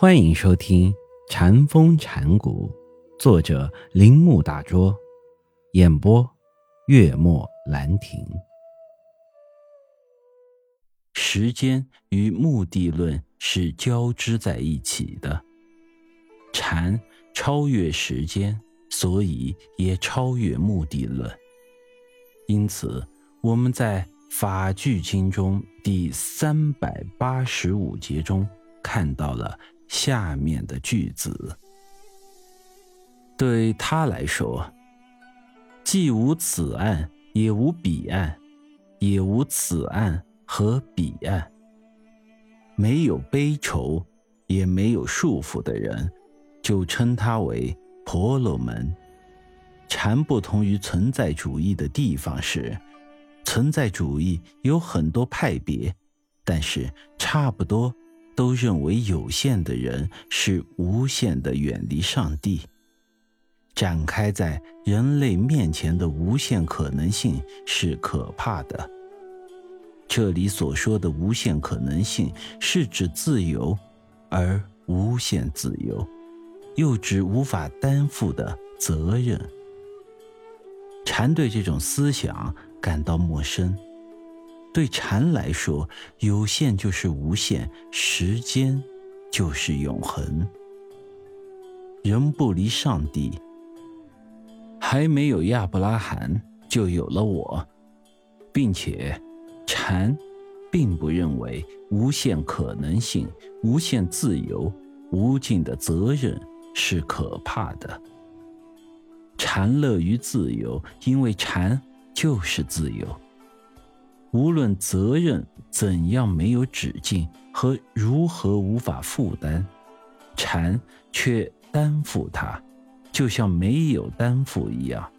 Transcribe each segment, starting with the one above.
欢迎收听《禅风禅谷，作者铃木大拙，演播月末兰亭。时间与目的论是交织在一起的，禅超越时间，所以也超越目的论。因此，我们在《法句经》中第三百八十五节中看到了。下面的句子，对他来说，既无此岸，也无彼岸，也无此岸和彼岸。没有悲愁，也没有束缚的人，就称他为婆罗门。禅不同于存在主义的地方是，存在主义有很多派别，但是差不多。都认为有限的人是无限的远离上帝，展开在人类面前的无限可能性是可怕的。这里所说的无限可能性，是指自由，而无限自由，又指无法担负的责任。禅对这种思想感到陌生。对禅来说，有限就是无限，时间就是永恒。人不离上帝，还没有亚伯拉罕，就有了我，并且禅并不认为无限可能性、无限自由、无尽的责任是可怕的。禅乐于自由，因为禅就是自由。无论责任怎样没有止境和如何无法负担，禅却担负它，就像没有担负一样。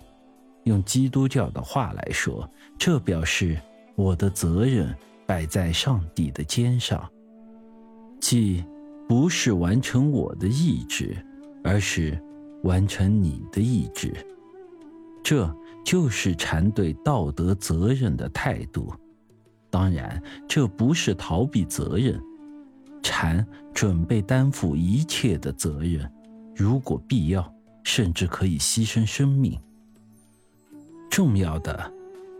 用基督教的话来说，这表示我的责任摆在上帝的肩上，即不是完成我的意志，而是完成你的意志。这。就是禅对道德责任的态度，当然，这不是逃避责任。禅准备担负一切的责任，如果必要，甚至可以牺牲生命。重要的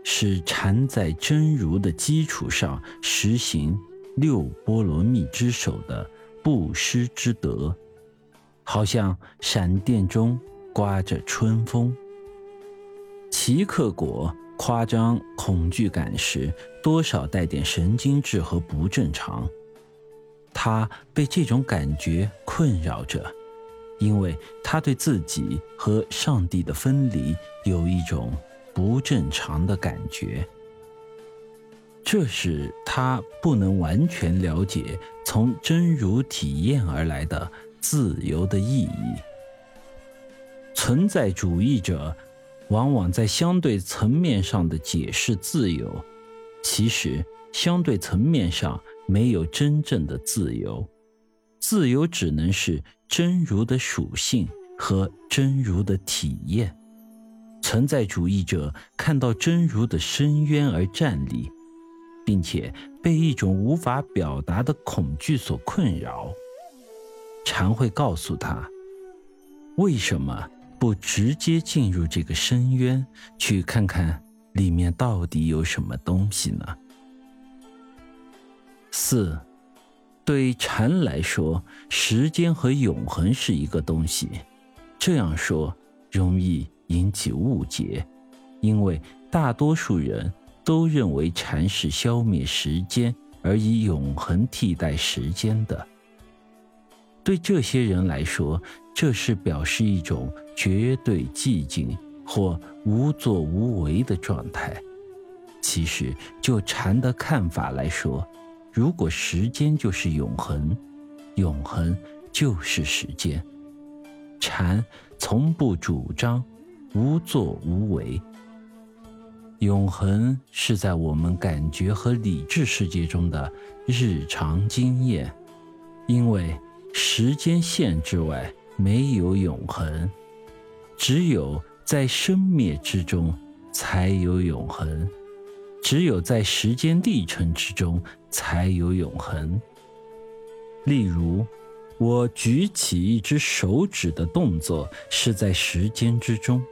是，禅在真如的基础上实行六波罗蜜之首的布施之德，好像闪电中刮着春风。奇克果夸张恐惧感时，多少带点神经质和不正常。他被这种感觉困扰着，因为他对自己和上帝的分离有一种不正常的感觉。这使他不能完全了解从真如体验而来的自由的意义。存在主义者。往往在相对层面上的解释自由，其实相对层面上没有真正的自由，自由只能是真如的属性和真如的体验。存在主义者看到真如的深渊而站立，并且被一种无法表达的恐惧所困扰。禅会告诉他，为什么？不直接进入这个深渊，去看看里面到底有什么东西呢？四，对禅来说，时间和永恒是一个东西。这样说容易引起误解，因为大多数人都认为禅是消灭时间，而以永恒替代时间的。对这些人来说，这是表示一种绝对寂静或无作无为的状态。其实，就禅的看法来说，如果时间就是永恒，永恒就是时间。禅从不主张无作无为。永恒是在我们感觉和理智世界中的日常经验，因为。时间线之外没有永恒，只有在生灭之中才有永恒，只有在时间历程之中才有永恒。例如，我举起一只手指的动作是在时间之中，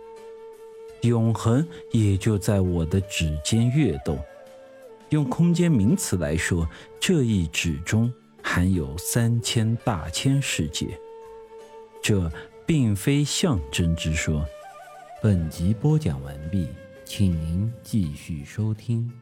永恒也就在我的指尖跃动。用空间名词来说，这一指中含有三千大千世界。这并非象征之说。本集播讲完毕，请您继续收听。